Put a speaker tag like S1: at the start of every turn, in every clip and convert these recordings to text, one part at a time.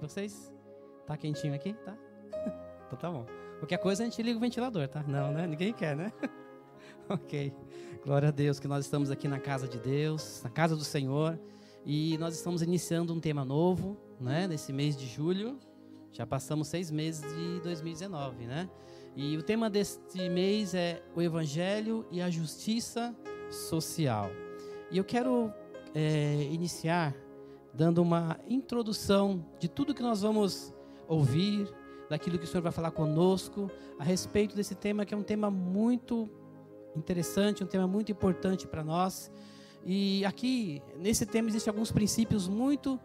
S1: Vocês? Tá quentinho aqui? Tá? então tá bom. Qualquer coisa a gente liga o ventilador, tá? Não, né? Ninguém quer, né? ok. Glória a Deus que nós estamos aqui na casa de Deus, na casa do Senhor. E nós estamos iniciando um tema novo, né? Nesse mês de julho. Já passamos seis meses de 2019, né? E o tema deste mês é o Evangelho e a Justiça Social. E eu quero é, iniciar dando uma introdução de tudo que nós vamos ouvir, daquilo que o Senhor vai falar conosco a respeito desse tema que é um tema muito interessante, um tema muito importante para nós. E aqui, nesse tema, existem alguns princípios muito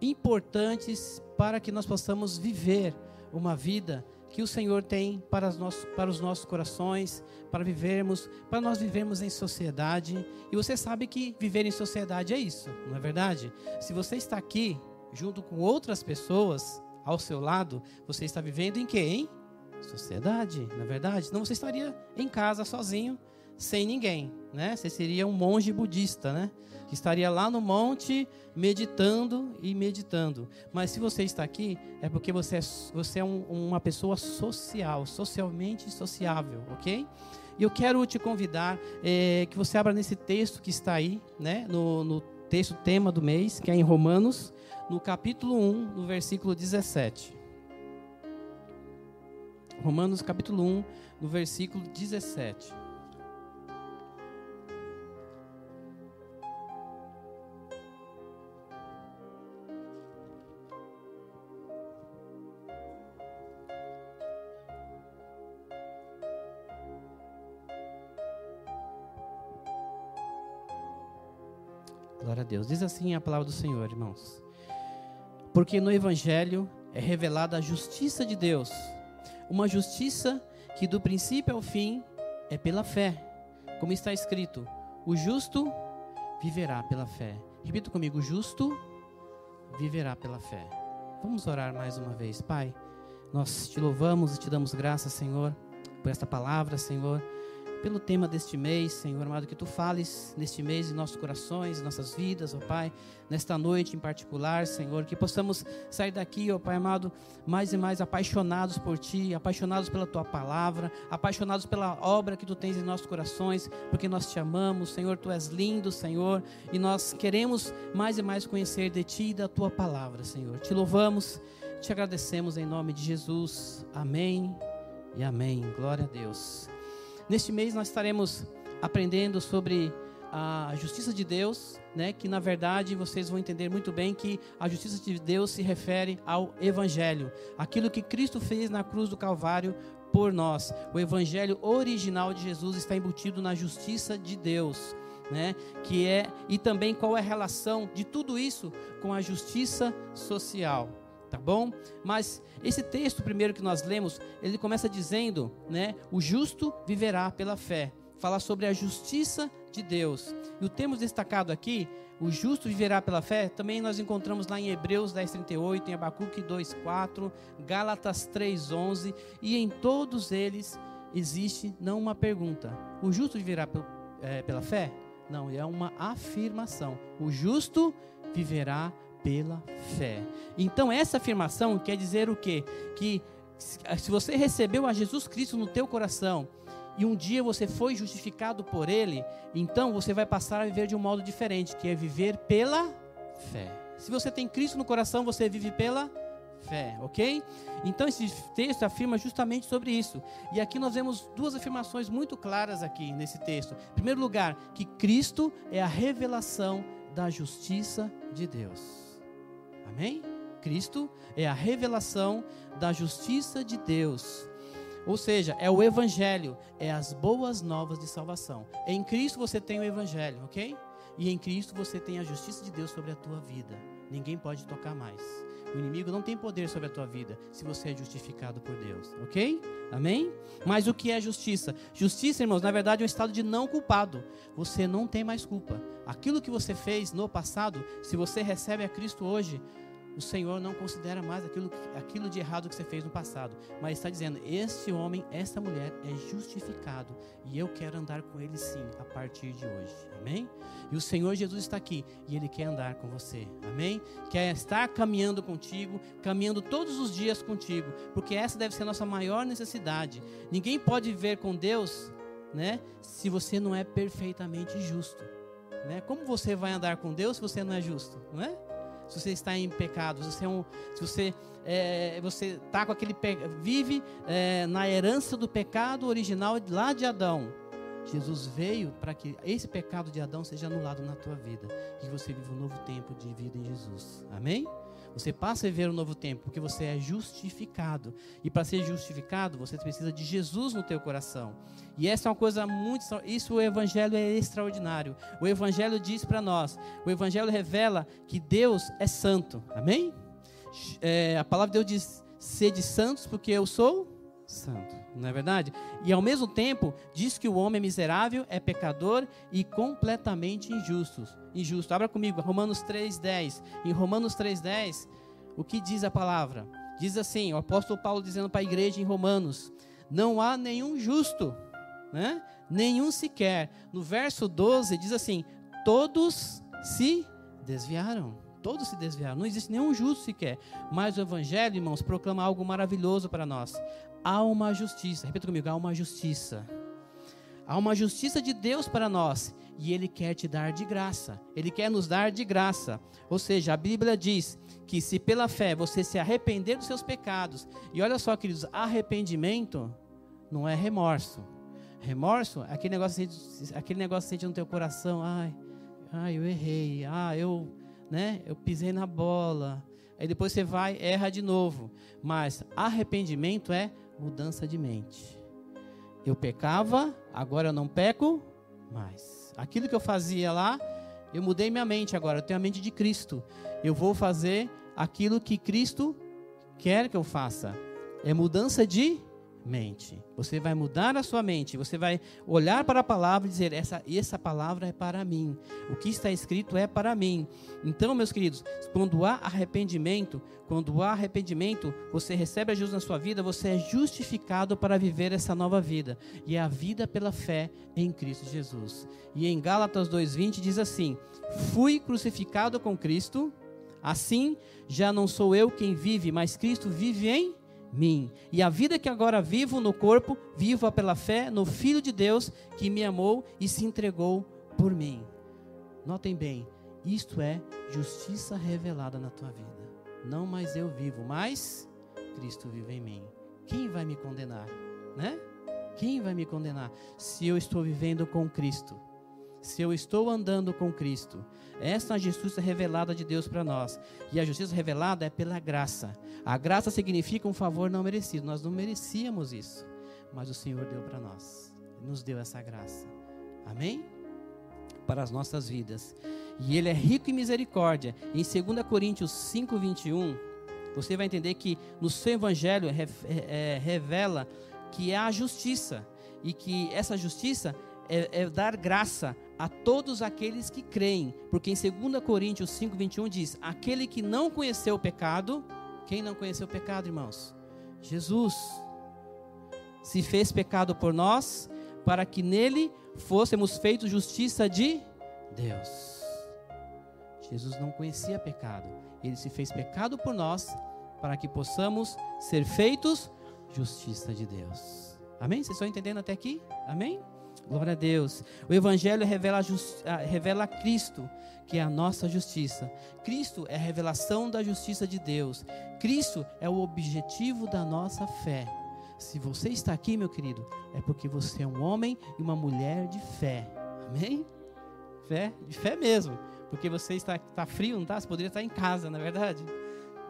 S1: importantes para que nós possamos viver uma vida que o Senhor tem para os nossos, para os nossos corações, para vivermos, para nós vivermos em sociedade. E você sabe que viver em sociedade é isso, não é verdade? Se você está aqui junto com outras pessoas ao seu lado, você está vivendo em hein? Sociedade, não é verdade? Não você estaria em casa sozinho, sem ninguém, né? Você seria um monge budista, né? que estaria lá no monte meditando e meditando. Mas se você está aqui, é porque você é, você é um, uma pessoa social, socialmente sociável, ok? E eu quero te convidar é, que você abra nesse texto que está aí, né, no, no texto tema do mês, que é em Romanos, no capítulo 1, no versículo 17. Romanos capítulo 1, no versículo 17. Glória a Deus. Diz assim a palavra do Senhor, irmãos. Porque no Evangelho é revelada a justiça de Deus, uma justiça que do princípio ao fim é pela fé, como está escrito: o justo viverá pela fé. Repita comigo: o justo viverá pela fé. Vamos orar mais uma vez, Pai. Nós te louvamos e te damos graças, Senhor, por esta palavra, Senhor pelo tema deste mês, Senhor amado, que tu fales neste mês em nossos corações, em nossas vidas, ó Pai, nesta noite em particular, Senhor, que possamos sair daqui, ó Pai amado, mais e mais apaixonados por Ti, apaixonados pela Tua palavra, apaixonados pela obra que Tu tens em nossos corações, porque nós te amamos, Senhor, Tu és lindo, Senhor, e nós queremos mais e mais conhecer de Ti e da Tua palavra, Senhor. Te louvamos, te agradecemos em nome de Jesus. Amém e amém. Glória a Deus. Neste mês nós estaremos aprendendo sobre a justiça de Deus, né, que na verdade vocês vão entender muito bem que a justiça de Deus se refere ao evangelho, aquilo que Cristo fez na cruz do Calvário por nós. O evangelho original de Jesus está embutido na justiça de Deus, né? Que é e também qual é a relação de tudo isso com a justiça social tá bom? Mas esse texto primeiro que nós lemos, ele começa dizendo, né, o justo viverá pela fé. Fala sobre a justiça de Deus. E o temos destacado aqui, o justo viverá pela fé, também nós encontramos lá em Hebreus 10:38, em Abacuque 2:4, Gálatas 3:11, e em todos eles existe não uma pergunta. O justo viverá é, pela fé? Não, é uma afirmação. O justo viverá pela fé. Então essa afirmação quer dizer o quê? Que se você recebeu a Jesus Cristo no teu coração e um dia você foi justificado por ele, então você vai passar a viver de um modo diferente, que é viver pela fé. Se você tem Cristo no coração, você vive pela fé, ok? Então esse texto afirma justamente sobre isso. E aqui nós vemos duas afirmações muito claras aqui nesse texto. Em primeiro lugar, que Cristo é a revelação da justiça de Deus. Amém? Cristo é a revelação da justiça de Deus. Ou seja, é o evangelho, é as boas novas de salvação. Em Cristo você tem o evangelho, ok? E em Cristo você tem a justiça de Deus sobre a tua vida. Ninguém pode tocar mais. O inimigo não tem poder sobre a tua vida se você é justificado por Deus, ok? Amém? Mas o que é justiça? Justiça, irmãos, na verdade é um estado de não culpado. Você não tem mais culpa. Aquilo que você fez no passado, se você recebe a Cristo hoje, o Senhor não considera mais aquilo, aquilo de errado que você fez no passado, mas está dizendo: este homem, esta mulher é justificado e eu quero andar com ele sim a partir de hoje. Amém? E o Senhor Jesus está aqui e ele quer andar com você. Amém? Quer estar caminhando contigo, caminhando todos os dias contigo, porque essa deve ser a nossa maior necessidade. Ninguém pode viver com Deus, né, se você não é perfeitamente justo. Né? Como você vai andar com Deus se você não é justo, não é? Se você está em pecado, se você é um, se você é, você está com aquele vive é, na herança do pecado original lá de Adão. Jesus veio para que esse pecado de Adão seja anulado na tua vida e que você viva um novo tempo de vida em Jesus. Amém? Você passa a viver um novo tempo porque você é justificado. E para ser justificado, você precisa de Jesus no teu coração. E essa é uma coisa muito. Isso o Evangelho é extraordinário. O Evangelho diz para nós: o Evangelho revela que Deus é santo. Amém? É, a palavra de Deus diz: sede santos, porque eu sou santo. Não é verdade? E ao mesmo tempo, diz que o homem é miserável, é pecador e completamente injusto. Injusto. Abra comigo, Romanos 3,10. Em Romanos 3,10, o que diz a palavra? Diz assim: o apóstolo Paulo dizendo para a igreja em Romanos: Não há nenhum justo né? Nenhum sequer. No verso 12 diz assim: todos se desviaram. Todos se desviaram. Não existe nenhum justo sequer. Mas o Evangelho, irmãos, proclama algo maravilhoso para nós. Há uma justiça. Repita comigo: há uma justiça. Há uma justiça de Deus para nós. E Ele quer te dar de graça. Ele quer nos dar de graça. Ou seja, a Bíblia diz que se pela fé você se arrepender dos seus pecados. E olha só, queridos, arrependimento não é remorso. Remorso, aquele negócio, aquele negócio sente no teu coração, ai, ai, eu errei, ah, eu, né, eu pisei na bola. Aí depois você vai, erra de novo. Mas arrependimento é mudança de mente. Eu pecava, agora eu não peco mais. Aquilo que eu fazia lá, eu mudei minha mente agora, eu tenho a mente de Cristo. Eu vou fazer aquilo que Cristo quer que eu faça. É mudança de mente. Você vai mudar a sua mente, você vai olhar para a palavra e dizer: essa, essa palavra é para mim. O que está escrito é para mim. Então, meus queridos, quando há arrependimento, quando há arrependimento, você recebe a Jesus na sua vida, você é justificado para viver essa nova vida. E é a vida pela fé em Cristo Jesus. E em Gálatas 2,20 diz assim: Fui crucificado com Cristo, assim já não sou eu quem vive, mas Cristo vive em. E a vida que agora vivo no corpo, vivo pela fé no Filho de Deus que me amou e se entregou por mim. Notem bem, isto é justiça revelada na tua vida. Não mais eu vivo, mas Cristo vive em mim. Quem vai me condenar, né? Quem vai me condenar se eu estou vivendo com Cristo? Se eu estou andando com Cristo? Essa é a justiça revelada de Deus para nós. E a justiça revelada é pela graça. A graça significa um favor não merecido. Nós não merecíamos isso. Mas o Senhor deu para nós. Nos deu essa graça. Amém? Para as nossas vidas. E Ele é rico em misericórdia. Em 2 Coríntios 5, 21, você vai entender que no seu evangelho é, revela que há justiça. E que essa justiça é, é dar graça a todos aqueles que creem, porque em 2 Coríntios 5, 21 diz: Aquele que não conheceu o pecado, quem não conheceu o pecado, irmãos? Jesus se fez pecado por nós, para que nele fôssemos feitos justiça de Deus. Jesus não conhecia pecado, ele se fez pecado por nós, para que possamos ser feitos justiça de Deus. Amém? Vocês estão entendendo até aqui? Amém? Glória a Deus. O Evangelho revela, revela Cristo, que é a nossa justiça. Cristo é a revelação da justiça de Deus. Cristo é o objetivo da nossa fé. Se você está aqui, meu querido, é porque você é um homem e uma mulher de fé. Amém? Fé, de fé mesmo. Porque você está, está frio, não está? Você poderia estar em casa, na é verdade?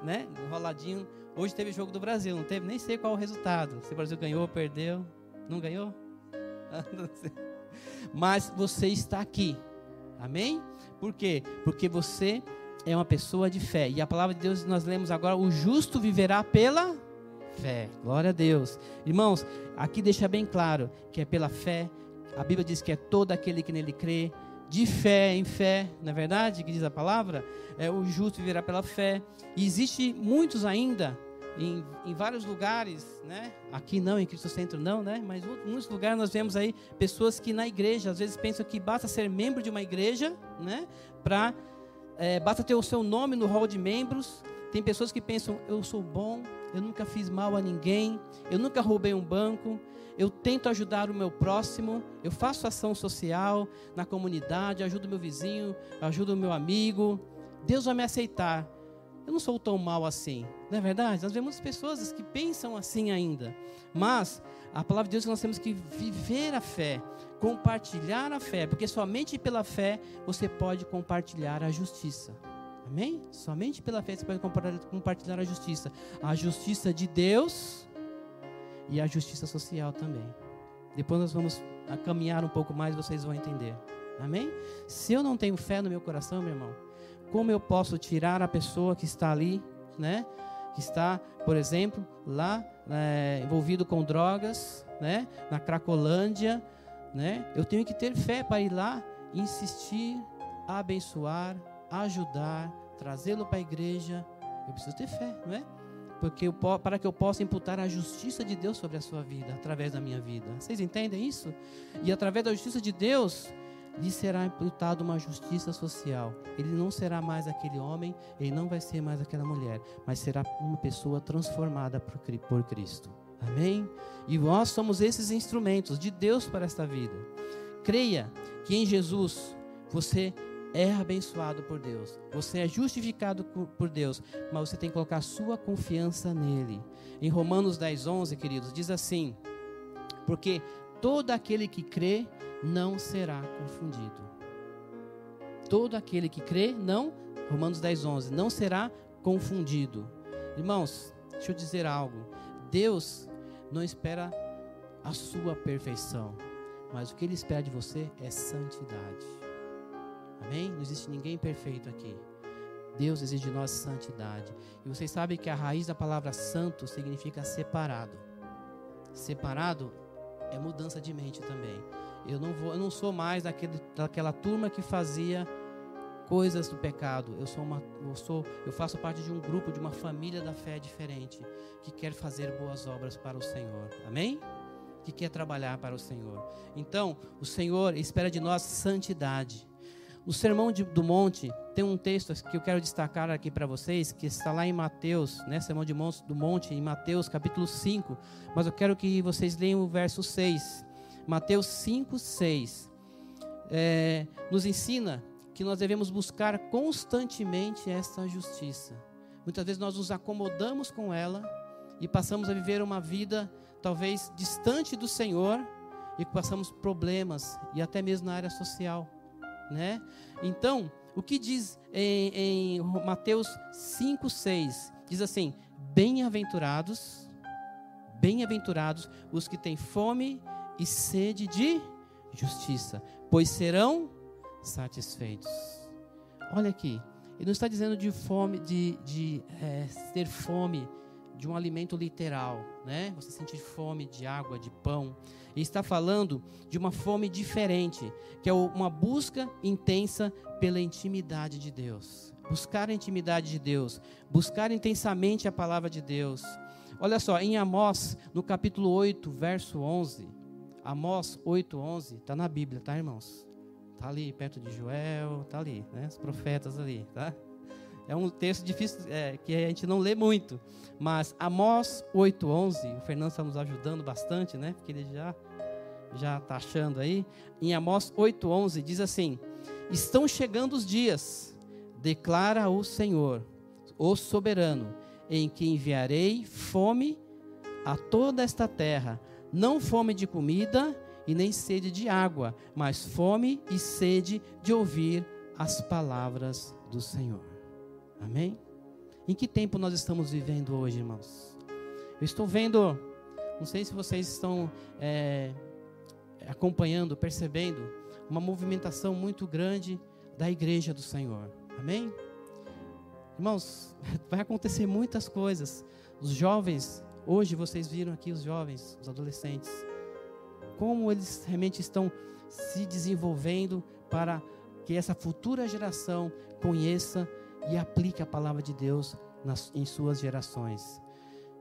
S1: Né? Enroladinho Hoje teve jogo do Brasil, não teve? Nem sei qual o resultado. Se o Brasil ganhou ou perdeu. Não ganhou? Mas você está aqui. Amém? Por quê? Porque você é uma pessoa de fé. E a palavra de Deus nós lemos agora: o justo viverá pela fé. Glória a Deus. Irmãos, aqui deixa bem claro que é pela fé. A Bíblia diz que é todo aquele que nele crê, de fé em fé, não é verdade? Que diz a palavra? É o justo viverá pela fé. E existe muitos ainda em, em, vários lugares, né? Aqui não, em Cristo Centro não, né? Mas em muitos lugares nós vemos aí pessoas que na igreja às vezes pensam que basta ser membro de uma igreja, né? Para é, basta ter o seu nome no hall de membros. Tem pessoas que pensam eu sou bom, eu nunca fiz mal a ninguém, eu nunca roubei um banco, eu tento ajudar o meu próximo, eu faço ação social na comunidade, ajudo meu vizinho, ajudo meu amigo. Deus vai me aceitar eu não sou tão mal assim. Não é verdade? Nós vemos pessoas que pensam assim ainda. Mas a palavra de Deus é que nós temos que viver a fé, compartilhar a fé, porque somente pela fé você pode compartilhar a justiça. Amém? Somente pela fé você pode compartilhar a justiça. A justiça de Deus e a justiça social também. Depois nós vamos caminhar um pouco mais, vocês vão entender. Amém? Se eu não tenho fé no meu coração, meu irmão, como eu posso tirar a pessoa que está ali, né? Que está, por exemplo, lá é, envolvido com drogas, né? Na Cracolândia, né? Eu tenho que ter fé para ir lá, insistir, abençoar, ajudar, trazê-lo para a igreja. Eu preciso ter fé, não é? Porque eu, para que eu possa imputar a justiça de Deus sobre a sua vida, através da minha vida. Vocês entendem isso? E através da justiça de Deus, lhe será imputada uma justiça social. Ele não será mais aquele homem, ele não vai ser mais aquela mulher, mas será uma pessoa transformada por Cristo. Amém? E nós somos esses instrumentos de Deus para esta vida. Creia que em Jesus você é abençoado por Deus, você é justificado por Deus, mas você tem que colocar sua confiança nele. Em Romanos 10, 11, queridos, diz assim: Porque todo aquele que crê não será confundido. Todo aquele que crê, não, Romanos 10, 11, não será confundido. Irmãos, deixa eu dizer algo. Deus não espera a sua perfeição, mas o que Ele espera de você é santidade. Amém? Não existe ninguém perfeito aqui. Deus exige de nós santidade. E vocês sabem que a raiz da palavra santo significa separado. Separado é mudança de mente também. Eu não, vou, eu não sou mais daquele, daquela turma que fazia coisas do pecado. Eu sou uma, eu sou, eu faço parte de um grupo, de uma família da fé diferente, que quer fazer boas obras para o Senhor. Amém? Que quer trabalhar para o Senhor. Então, o Senhor espera de nós santidade. O Sermão de, do Monte tem um texto que eu quero destacar aqui para vocês, que está lá em Mateus, né? Sermão de Monte, do Monte, em Mateus capítulo 5. Mas eu quero que vocês leiam o verso 6. Mateus 5, 6. É, nos ensina que nós devemos buscar constantemente essa justiça. Muitas vezes nós nos acomodamos com ela e passamos a viver uma vida talvez distante do Senhor e passamos problemas e até mesmo na área social né? Então, o que diz em, em Mateus 5, 6? Diz assim: Bem-aventurados, bem-aventurados os que têm fome e sede de justiça, pois serão satisfeitos. Olha aqui, ele não está dizendo de fome, de, de é, ter fome de um alimento literal, né? Você sentir fome de água, de pão. Ele está falando de uma fome diferente, que é uma busca intensa pela intimidade de Deus. Buscar a intimidade de Deus, buscar intensamente a palavra de Deus. Olha só, em Amós, no capítulo 8, verso 11, Amós 8, 11, está na Bíblia, tá, irmãos? Está ali perto de Joel, está ali, né? Os profetas ali, tá? É um texto difícil, é, que a gente não lê muito. Mas Amós 8,11, o Fernando está nos ajudando bastante, né? Porque ele já já está achando aí. Em Amós 8,11 diz assim: Estão chegando os dias, declara o Senhor, o soberano, em que enviarei fome a toda esta terra, não fome de comida e nem sede de água, mas fome e sede de ouvir as palavras do Senhor. Amém? Em que tempo nós estamos vivendo hoje, irmãos? Eu estou vendo, não sei se vocês estão é, acompanhando, percebendo, uma movimentação muito grande da igreja do Senhor. Amém? Irmãos, vai acontecer muitas coisas. Os jovens, hoje vocês viram aqui os jovens, os adolescentes, como eles realmente estão se desenvolvendo para que essa futura geração conheça e aplique a palavra de Deus nas, em suas gerações.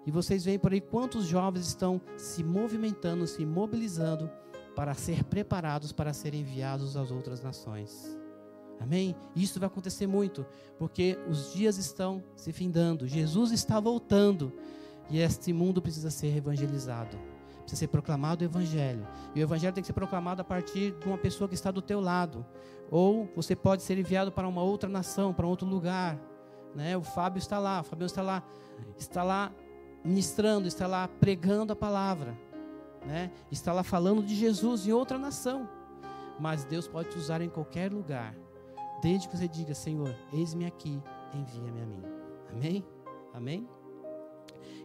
S1: E vocês veem por aí quantos jovens estão se movimentando, se mobilizando para ser preparados para serem enviados às outras nações. Amém? Isso vai acontecer muito, porque os dias estão se findando, Jesus está voltando e este mundo precisa ser evangelizado. Precisa ser proclamado o evangelho. E o evangelho tem que ser proclamado a partir de uma pessoa que está do teu lado. Ou você pode ser enviado para uma outra nação, para outro lugar. Né? O Fábio está lá, o Fábio está lá, está lá ministrando, está lá pregando a palavra. Né? Está lá falando de Jesus em outra nação. Mas Deus pode te usar em qualquer lugar. Desde que você diga, Senhor, eis-me aqui, envia-me a mim. Amém? Amém?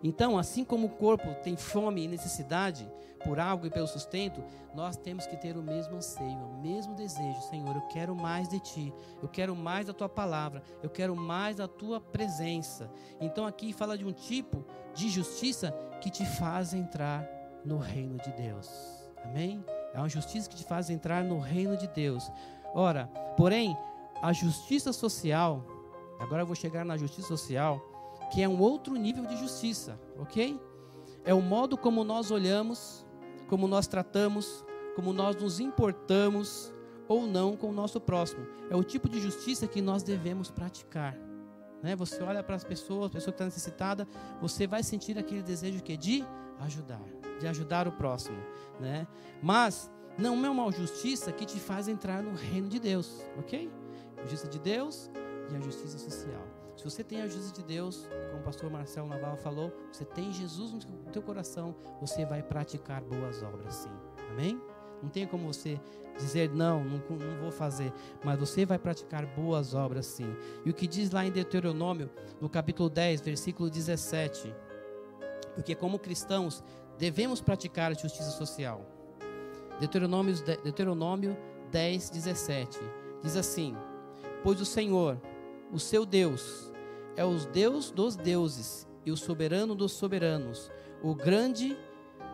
S1: Então, assim como o corpo tem fome e necessidade por algo e pelo sustento, nós temos que ter o mesmo anseio, o mesmo desejo. Senhor, eu quero mais de Ti, eu quero mais da Tua palavra, eu quero mais da Tua presença. Então, aqui fala de um tipo de justiça que te faz entrar no reino de Deus. Amém? É uma justiça que te faz entrar no reino de Deus. Ora, porém, a justiça social, agora eu vou chegar na justiça social que é um outro nível de justiça, ok? É o modo como nós olhamos, como nós tratamos, como nós nos importamos ou não com o nosso próximo. É o tipo de justiça que nós devemos praticar. Né? Você olha para as pessoas, a pessoa que está necessitada, você vai sentir aquele desejo que é de ajudar, de ajudar o próximo, né? Mas não é uma justiça que te faz entrar no reino de Deus, ok? Justiça de Deus e a justiça social. Se você tem a justiça de Deus, como o pastor Marcelo Naval falou, você tem Jesus no teu coração, você vai praticar boas obras sim. Amém? Não tem como você dizer não, não, não, vou fazer, mas você vai praticar boas obras sim. E o que diz lá em Deuteronômio, no capítulo 10, versículo 17, porque como cristãos devemos praticar a justiça social. Deuteronômio, Deuteronômio 10, 17, diz assim: Pois o Senhor, o seu Deus, é o Deus dos deuses e o soberano dos soberanos, o grande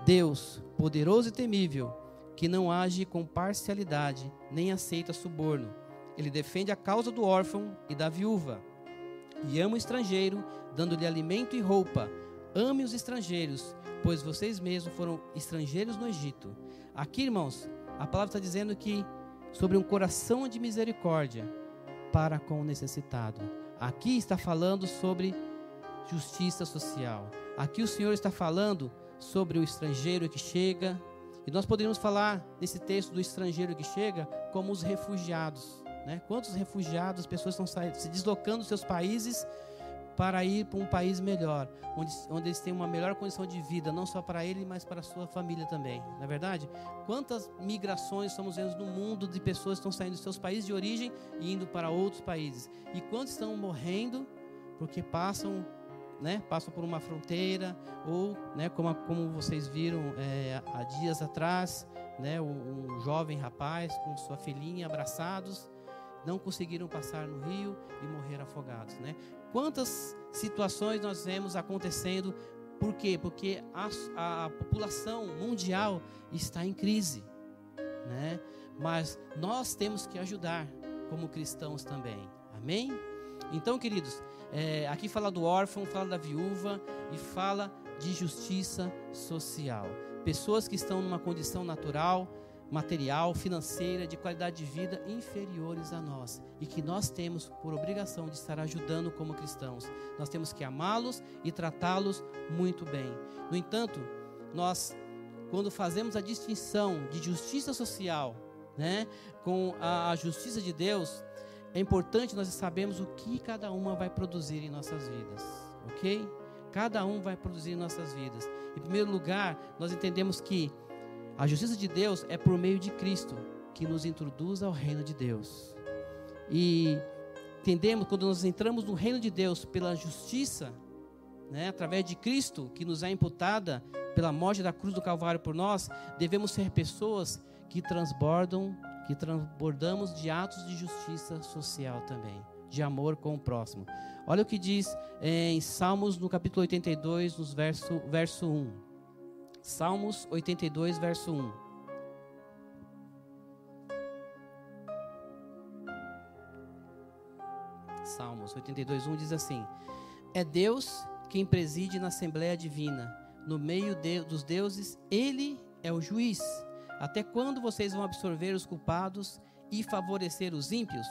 S1: Deus, poderoso e temível, que não age com parcialidade, nem aceita suborno. Ele defende a causa do órfão e da viúva, e ama o estrangeiro, dando-lhe alimento e roupa. Ame os estrangeiros, pois vocês mesmos foram estrangeiros no Egito. Aqui, irmãos, a palavra está dizendo que sobre um coração de misericórdia para com o necessitado. Aqui está falando sobre justiça social. Aqui o Senhor está falando sobre o estrangeiro que chega. E nós poderíamos falar nesse texto do estrangeiro que chega como os refugiados. Né? Quantos refugiados, pessoas estão se deslocando dos seus países para ir para um país melhor, onde, onde eles têm uma melhor condição de vida, não só para ele, mas para a sua família também. Na é verdade, quantas migrações estamos vendo no mundo de pessoas que estão saindo dos seus países de origem e indo para outros países? E quantos estão morrendo porque passam né, passam por uma fronteira, ou, né, como, como vocês viram é, há dias atrás, né, um, jovem rapaz com sua filhinha abraçados, não conseguiram passar no rio e morreram afogados. Né? Quantas situações nós vemos acontecendo? Por quê? Porque a, a população mundial está em crise, né? Mas nós temos que ajudar como cristãos também. Amém? Então, queridos, é, aqui fala do órfão, fala da viúva e fala de justiça social. Pessoas que estão numa condição natural, material, financeira, de qualidade de vida inferiores a nós e que nós temos por obrigação de estar ajudando como cristãos. Nós temos que amá-los e tratá-los muito bem. No entanto, nós quando fazemos a distinção de justiça social, né, com a, a justiça de Deus, é importante nós sabermos o que cada uma vai produzir em nossas vidas, ok? Cada um vai produzir em nossas vidas. Em primeiro lugar, nós entendemos que a justiça de Deus é por meio de Cristo que nos introduz ao reino de Deus. E entendemos, quando nós entramos no reino de Deus pela justiça, né, através de Cristo, que nos é imputada pela morte da cruz do Calvário por nós, devemos ser pessoas que transbordam, que transbordamos de atos de justiça social também, de amor com o próximo. Olha o que diz em Salmos no capítulo 82, nos verso, verso 1. Salmos 82, verso 1. Salmos 82, 1 diz assim: É Deus quem preside na Assembleia Divina, no meio de, dos deuses, Ele é o juiz. Até quando vocês vão absorver os culpados e favorecer os ímpios?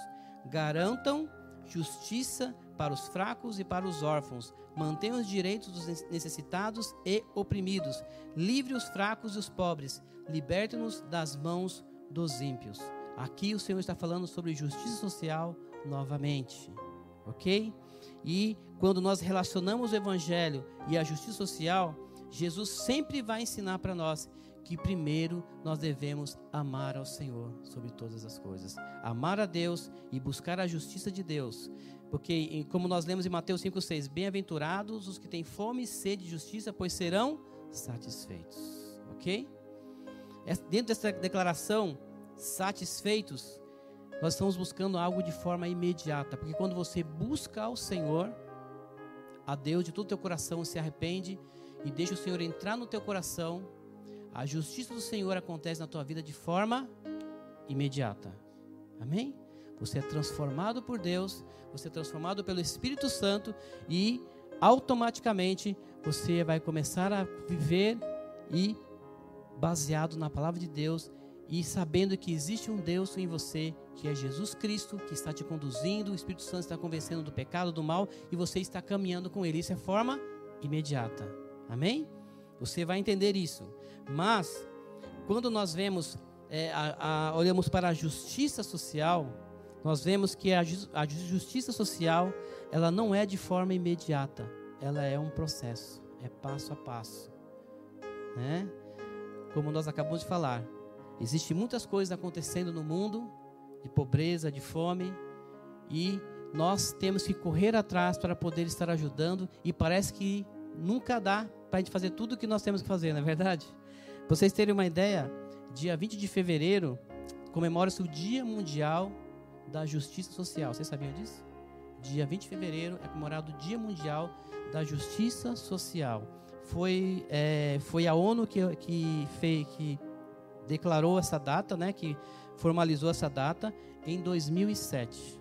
S1: Garantam justiça para os fracos e para os órfãos. Mantenham os direitos dos necessitados e oprimidos. Livre os fracos e os pobres. Liberte-nos das mãos dos ímpios. Aqui o Senhor está falando sobre justiça social novamente. Ok? E quando nós relacionamos o Evangelho e a justiça social, Jesus sempre vai ensinar para nós que primeiro nós devemos amar ao Senhor sobre todas as coisas. Amar a Deus e buscar a justiça de Deus. Porque, como nós lemos em Mateus 5,6, bem-aventurados os que têm fome e sede de justiça, pois serão satisfeitos. Ok? Dentro dessa declaração, satisfeitos, nós estamos buscando algo de forma imediata. Porque quando você busca ao Senhor, a Deus de todo o teu coração, se arrepende e deixa o Senhor entrar no teu coração, a justiça do Senhor acontece na tua vida de forma imediata. Amém? Você é transformado por Deus, você é transformado pelo Espírito Santo e automaticamente você vai começar a viver e baseado na palavra de Deus e sabendo que existe um Deus em você, que é Jesus Cristo, que está te conduzindo, o Espírito Santo está convencendo do pecado, do mal e você está caminhando com ele. Isso é forma imediata. Amém? Você vai entender isso. Mas, quando nós vemos, é, a, a, olhamos para a justiça social, nós vemos que a, justiça social, ela não é de forma imediata. Ela é um processo, é passo a passo. Né? Como nós acabamos de falar, existem muitas coisas acontecendo no mundo, de pobreza, de fome, e nós temos que correr atrás para poder estar ajudando, e parece que nunca dá para a gente fazer tudo o que nós temos que fazer, não é verdade? Pra vocês terem uma ideia, dia 20 de fevereiro comemora-se o Dia Mundial da Justiça Social. Vocês sabiam disso? Dia 20 de fevereiro é comemorado o Dia Mundial da Justiça Social. Foi, é, foi a ONU que, que, fez, que declarou essa data, né, que formalizou essa data em 2007.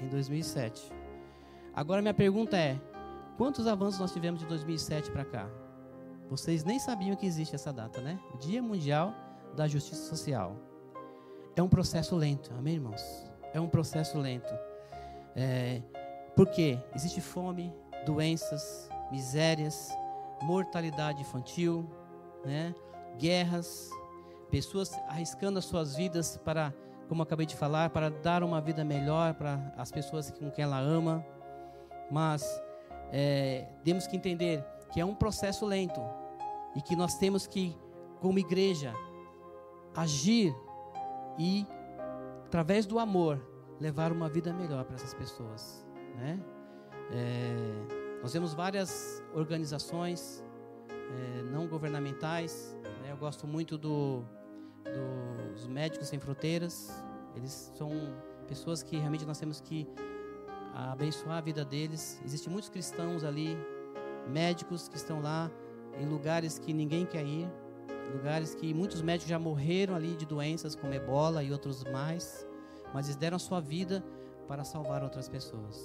S1: Em 2007. Agora minha pergunta é: quantos avanços nós tivemos de 2007 para cá? Vocês nem sabiam que existe essa data, né? Dia Mundial da Justiça Social. É um processo lento, amém, irmãos? É um processo lento. É, porque existe fome, doenças, misérias, mortalidade infantil, né? guerras, pessoas arriscando as suas vidas para, como acabei de falar, para dar uma vida melhor para as pessoas com quem ela ama. Mas é, temos que entender que é um processo lento e que nós temos que, como igreja, agir e, através do amor, levar uma vida melhor para essas pessoas, né? É, nós temos várias organizações é, não governamentais. Né? Eu gosto muito do, dos Médicos Sem Fronteiras. Eles são pessoas que realmente nós temos que abençoar a vida deles. Existem muitos cristãos ali, médicos que estão lá em lugares que ninguém quer ir, lugares que muitos médicos já morreram ali de doenças como ebola e outros mais, mas eles deram a sua vida para salvar outras pessoas.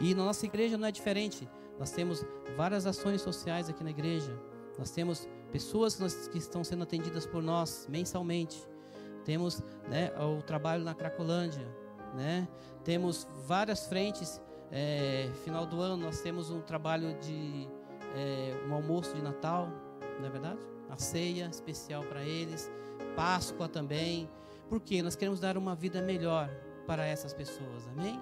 S1: E na nossa igreja não é diferente. Nós temos várias ações sociais aqui na igreja. Nós temos pessoas que estão sendo atendidas por nós mensalmente. Temos né, o trabalho na Cracolândia. Né? Temos várias frentes. É, final do ano nós temos um trabalho de é, um almoço de Natal, não é verdade? A ceia especial para eles, Páscoa também, porque nós queremos dar uma vida melhor para essas pessoas, amém?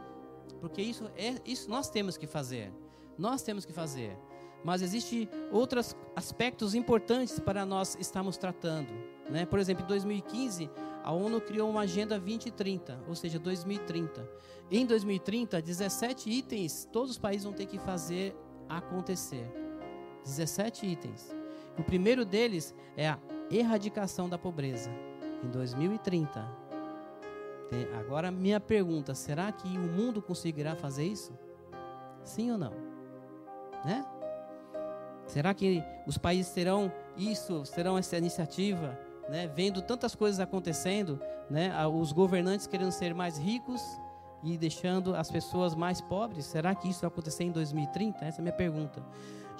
S1: Porque isso é isso nós temos que fazer, nós temos que fazer. Mas existem outros aspectos importantes para nós estarmos tratando. Né? Por exemplo, em 2015, a ONU criou uma agenda 2030, ou seja, 2030. Em 2030, 17 itens todos os países vão ter que fazer acontecer. 17 itens. O primeiro deles é a erradicação da pobreza em 2030. Agora minha pergunta, será que o mundo conseguirá fazer isso? Sim ou não? Né? Será que os países terão isso, terão essa iniciativa, né? Vendo tantas coisas acontecendo, né? Os governantes querendo ser mais ricos e deixando as pessoas mais pobres. Será que isso vai acontecer em 2030? Essa é a minha pergunta.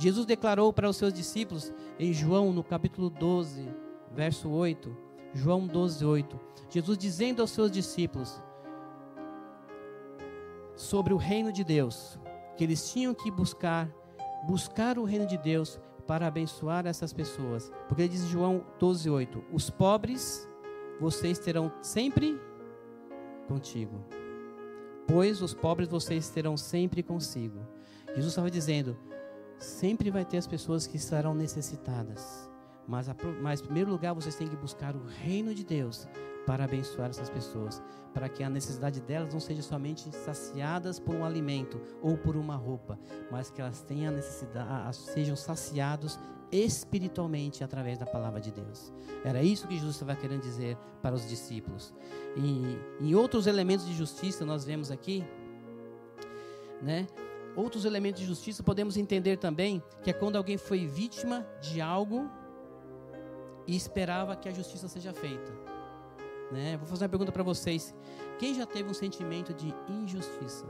S1: Jesus declarou para os seus discípulos em João, no capítulo 12, verso 8, João 12, 8. Jesus dizendo aos seus discípulos sobre o reino de Deus, que eles tinham que buscar buscar o reino de Deus para abençoar essas pessoas. Porque ele diz em João 12:8, os pobres vocês terão sempre contigo. Pois os pobres vocês terão sempre consigo. Jesus estava dizendo, sempre vai ter as pessoas que estarão necessitadas. Mas, mas em primeiro lugar, vocês têm que buscar o reino de Deus para abençoar essas pessoas, para que a necessidade delas não seja somente saciadas por um alimento ou por uma roupa, mas que elas tenham a necessidade, sejam saciados espiritualmente através da palavra de Deus. Era isso que Jesus estava querendo dizer para os discípulos. E em outros elementos de justiça nós vemos aqui, né? Outros elementos de justiça podemos entender também que é quando alguém foi vítima de algo e esperava que a justiça seja feita. Né? Vou fazer uma pergunta para vocês. Quem já teve um sentimento de injustiça?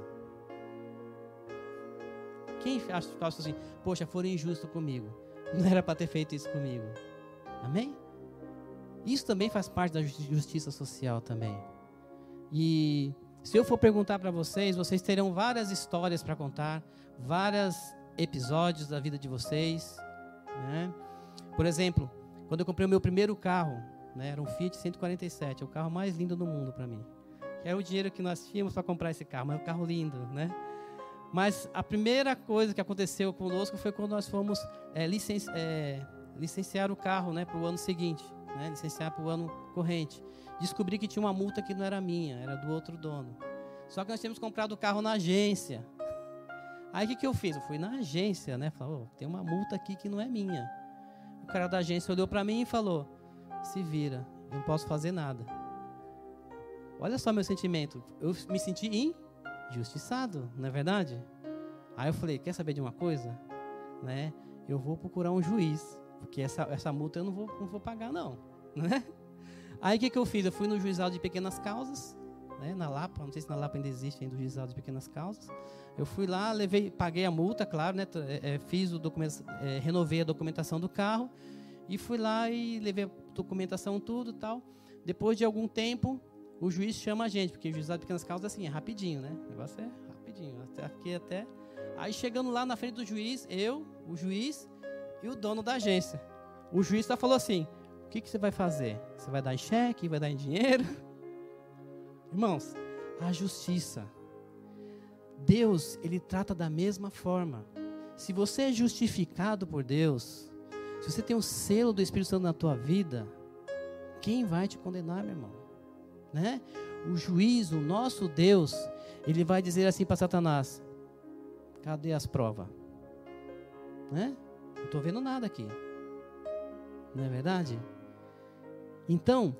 S1: Quem acha assim, poxa, foram injusto comigo? Não era para ter feito isso comigo. Amém? Isso também faz parte da justiça social também. E se eu for perguntar para vocês, vocês terão várias histórias para contar, vários episódios da vida de vocês. Né? Por exemplo, quando eu comprei o meu primeiro carro, né, era um Fiat 147, é o carro mais lindo do mundo para mim. Que era o dinheiro que nós tínhamos para comprar esse carro, mas é um carro lindo, né? Mas a primeira coisa que aconteceu conosco foi quando nós fomos é, licenci é, licenciar o carro né, para o ano seguinte, né, licenciar para o ano corrente. Descobri que tinha uma multa que não era minha, era do outro dono. Só que nós tínhamos comprado o carro na agência. Aí o que, que eu fiz? Eu fui na agência, né? Oh, tem uma multa aqui que não é minha. O cara da agência olhou para mim e falou: se vira, eu não posso fazer nada. Olha só meu sentimento. Eu me senti injustiçado, não é verdade? Aí eu falei: quer saber de uma coisa? Né? Eu vou procurar um juiz, porque essa, essa multa eu não vou, não vou pagar, não. Né? Aí o que, que eu fiz? Eu fui no juizado de pequenas causas, né, na Lapa, não sei se na Lapa ainda existe ainda o juizado de pequenas causas. Eu fui lá, levei, paguei a multa, claro, né, é, é, fiz o documento, é, renovei a documentação do carro e fui lá e levei a documentação tudo, tal. Depois de algum tempo, o juiz chama a gente, porque o juizado de pequenas causas assim, é rapidinho, né? O negócio é rapidinho, até aqui até Aí chegando lá na frente do juiz, eu, o juiz e o dono da agência. O juiz falou assim: "O que que você vai fazer? Você vai dar em cheque, vai dar em dinheiro?" Irmãos, a justiça. Deus, ele trata da mesma forma. Se você é justificado por Deus, se você tem o selo do Espírito Santo na tua vida, quem vai te condenar, meu irmão? Né? O juiz, o nosso Deus, ele vai dizer assim para Satanás: Cadê as provas? Né? Não estou vendo nada aqui. Não é verdade? Então,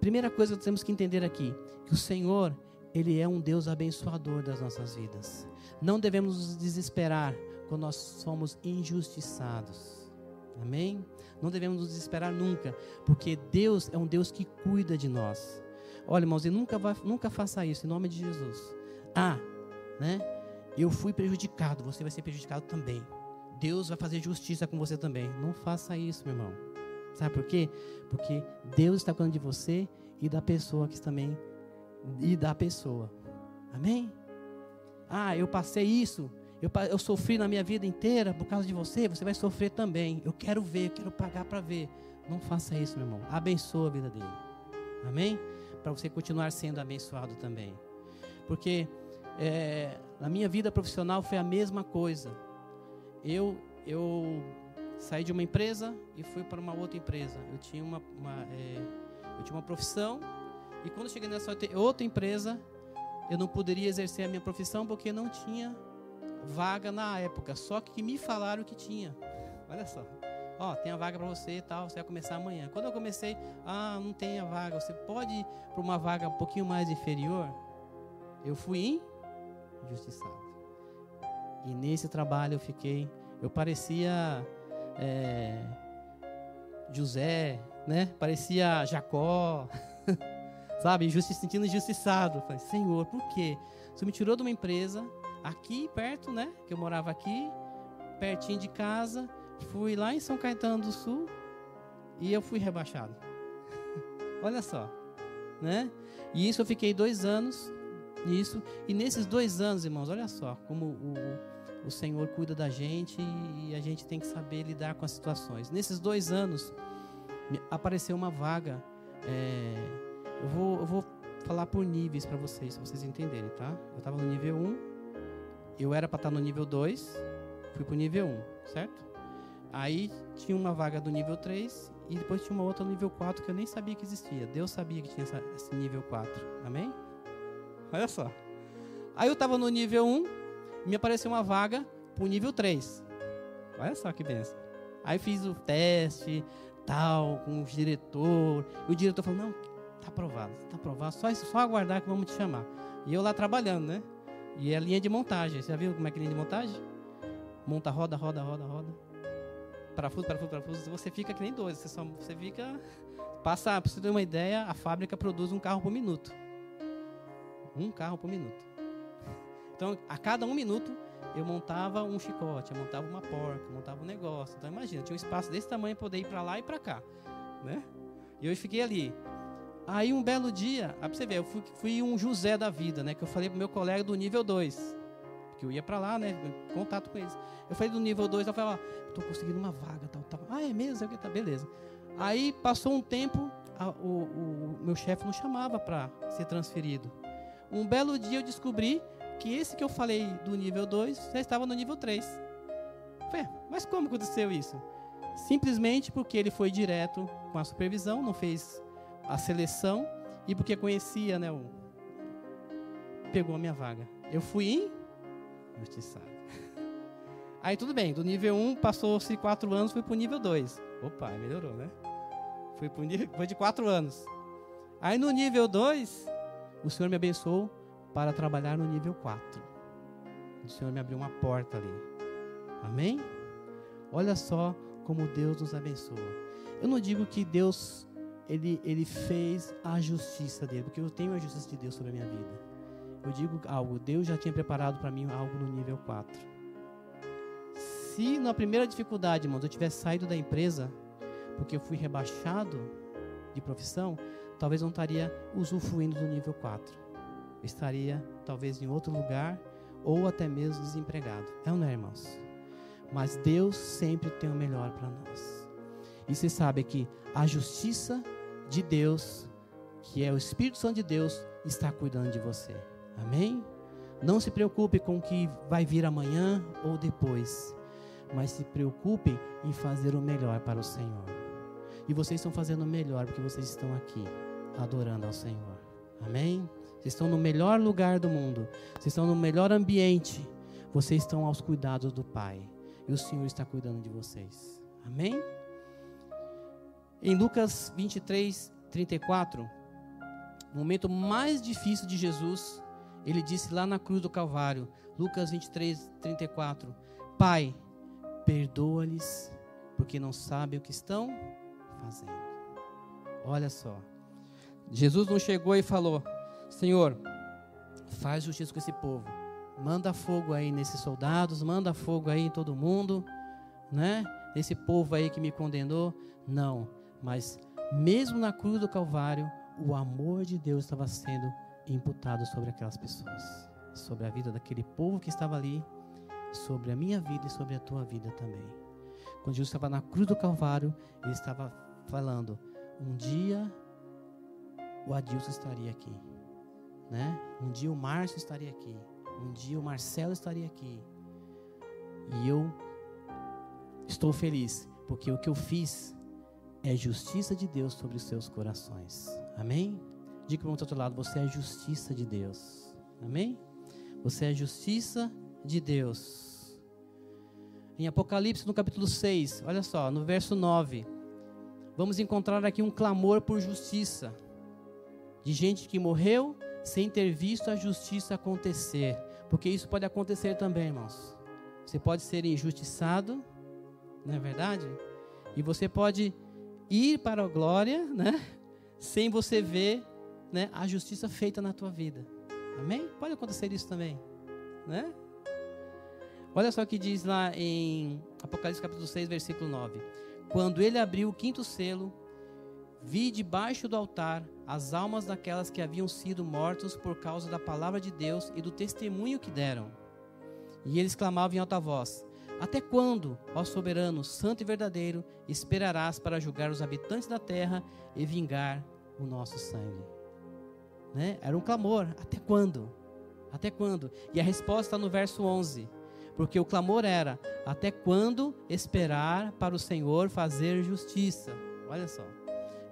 S1: Primeira coisa que temos que entender aqui, que o Senhor, ele é um Deus abençoador das nossas vidas. Não devemos nos desesperar quando nós somos injustiçados. Amém? Não devemos nos desesperar nunca, porque Deus é um Deus que cuida de nós. Olha, irmãos, nunca, vai, nunca faça isso, em nome de Jesus. Ah, né? Eu fui prejudicado, você vai ser prejudicado também. Deus vai fazer justiça com você também. Não faça isso, meu irmão. Sabe por quê? Porque Deus está cuidando de você e da pessoa que também e da pessoa. Amém? Ah, eu passei isso, eu, eu sofri na minha vida inteira por causa de você, você vai sofrer também. Eu quero ver, eu quero pagar para ver. Não faça isso, meu irmão. Abençoa a vida dele. Amém? Para você continuar sendo abençoado também. Porque é, na minha vida profissional foi a mesma coisa. Eu, eu saí de uma empresa e fui para uma outra empresa. Eu tinha uma, uma é, eu tinha uma profissão. E quando cheguei nessa outra empresa, eu não poderia exercer a minha profissão porque não tinha vaga na época. Só que me falaram que tinha. Olha só. Ó, tem a vaga para você e tal, você vai começar amanhã. Quando eu comecei, ah, não tem a vaga, você pode ir para uma vaga um pouquinho mais inferior? Eu fui injustiçado. E nesse trabalho eu fiquei, eu parecia é, José, né? Parecia Jacó, sabe? Injusti sentindo injustiçado. Falei, Senhor, por quê? Você me tirou de uma empresa aqui perto, né? Que eu morava aqui, pertinho de casa Fui lá em São Caetano do Sul e eu fui rebaixado. Olha só, né? E isso eu fiquei dois anos nisso. E nesses dois anos, irmãos, olha só como o, o Senhor cuida da gente e a gente tem que saber lidar com as situações. Nesses dois anos, apareceu uma vaga. É, eu, vou, eu vou falar por níveis para vocês, para vocês entenderem, tá? Eu estava no nível 1, eu era para estar no nível 2, fui para o nível 1, certo? Aí tinha uma vaga do nível 3 e depois tinha uma outra no nível 4 que eu nem sabia que existia. Deus sabia que tinha essa, esse nível 4. Amém? Olha só. Aí eu estava no nível 1, me apareceu uma vaga para o nível 3. Olha só que benção. Aí fiz o teste, tal, com o diretor. E o diretor falou: Não, tá aprovado, tá aprovado, só, só aguardar que vamos te chamar. E eu lá trabalhando, né? E é a linha de montagem. Você já viu como é que é linha de montagem? Monta, roda, roda, roda, roda parafuso, parafuso, parafuso, você fica que nem dois. Você, só, você fica. Passa, para você ter uma ideia, a fábrica produz um carro por minuto. Um carro por minuto. Então, a cada um minuto, eu montava um chicote, eu montava uma porca, montava um negócio. Então, imagina, tinha um espaço desse tamanho para poder ir para lá e para cá. Né? E eu fiquei ali. Aí, um belo dia, ah, para você ver, eu fui, fui um José da vida, né? Que eu falei pro meu colega do nível 2 que eu ia para lá, né, contato com eles. Eu falei do nível 2, eu falei, ó, tô conseguindo uma vaga, tal, tal. Ah, é mesmo? Tá, beleza. Aí passou um tempo, a, o, o, meu chefe não chamava para ser transferido. Um belo dia eu descobri que esse que eu falei do nível 2 já estava no nível 3. Falei, mas como aconteceu isso? Simplesmente porque ele foi direto com a supervisão, não fez a seleção e porque conhecia, né, o pegou a minha vaga. Eu fui injustiçado. Aí tudo bem, do nível 1 passou-se 4 anos, fui para o nível 2. Opa, melhorou, né? Fui, pro nível, foi de 4 anos. Aí no nível 2, o Senhor me abençoou para trabalhar no nível 4. O Senhor me abriu uma porta ali. Amém? Olha só como Deus nos abençoa. Eu não digo que Deus ele, ele fez a justiça dele, porque eu tenho a justiça de Deus sobre a minha vida eu digo algo, Deus já tinha preparado para mim algo no nível 4. Se na primeira dificuldade, irmãos, eu tivesse saído da empresa, porque eu fui rebaixado de profissão, talvez não estaria usufruindo do nível 4. Estaria talvez em outro lugar ou até mesmo desempregado. É ou não é, irmãos? Mas Deus sempre tem o melhor para nós. E você sabe que a justiça de Deus, que é o Espírito Santo de Deus, está cuidando de você. Amém? Não se preocupe com o que vai vir amanhã ou depois, mas se preocupe em fazer o melhor para o Senhor. E vocês estão fazendo o melhor porque vocês estão aqui adorando ao Senhor. Amém? Vocês estão no melhor lugar do mundo. Vocês estão no melhor ambiente. Vocês estão aos cuidados do Pai. E o Senhor está cuidando de vocês. Amém? Em Lucas 23, 34, o momento mais difícil de Jesus ele disse lá na cruz do Calvário, Lucas 23, 34: Pai, perdoa-lhes, porque não sabem o que estão fazendo. Olha só. Jesus não chegou e falou: Senhor, faz justiça com esse povo. Manda fogo aí nesses soldados, manda fogo aí em todo mundo, né? Esse povo aí que me condenou. Não, mas mesmo na cruz do Calvário, o amor de Deus estava sendo imputado sobre aquelas pessoas, sobre a vida daquele povo que estava ali, sobre a minha vida e sobre a tua vida também. Quando Jesus estava na cruz do Calvário, ele estava falando: um dia o Adilson estaria aqui, né? Um dia o Márcio estaria aqui, um dia o Marcelo estaria aqui. E eu estou feliz, porque o que eu fiz é justiça de Deus sobre os seus corações. Amém? Diga para o outro lado, você é justiça de Deus. Amém? Você é justiça de Deus. Em Apocalipse, no capítulo 6, olha só, no verso 9, vamos encontrar aqui um clamor por justiça. De gente que morreu sem ter visto a justiça acontecer. Porque isso pode acontecer também, irmãos. Você pode ser injustiçado, não é verdade? E você pode ir para a glória, né? Sem você ver, né, a justiça feita na tua vida. Amém? Pode acontecer isso também, né? Olha só o que diz lá em Apocalipse capítulo 6, versículo 9. Quando ele abriu o quinto selo, vi debaixo do altar as almas daquelas que haviam sido mortos por causa da palavra de Deus e do testemunho que deram. E eles clamavam em alta voz: até quando, ó soberano, santo e verdadeiro, esperarás para julgar os habitantes da terra e vingar o nosso sangue? Né? Era um clamor. Até quando? Até quando? E a resposta está no verso 11. Porque o clamor era: até quando esperar para o Senhor fazer justiça? Olha só.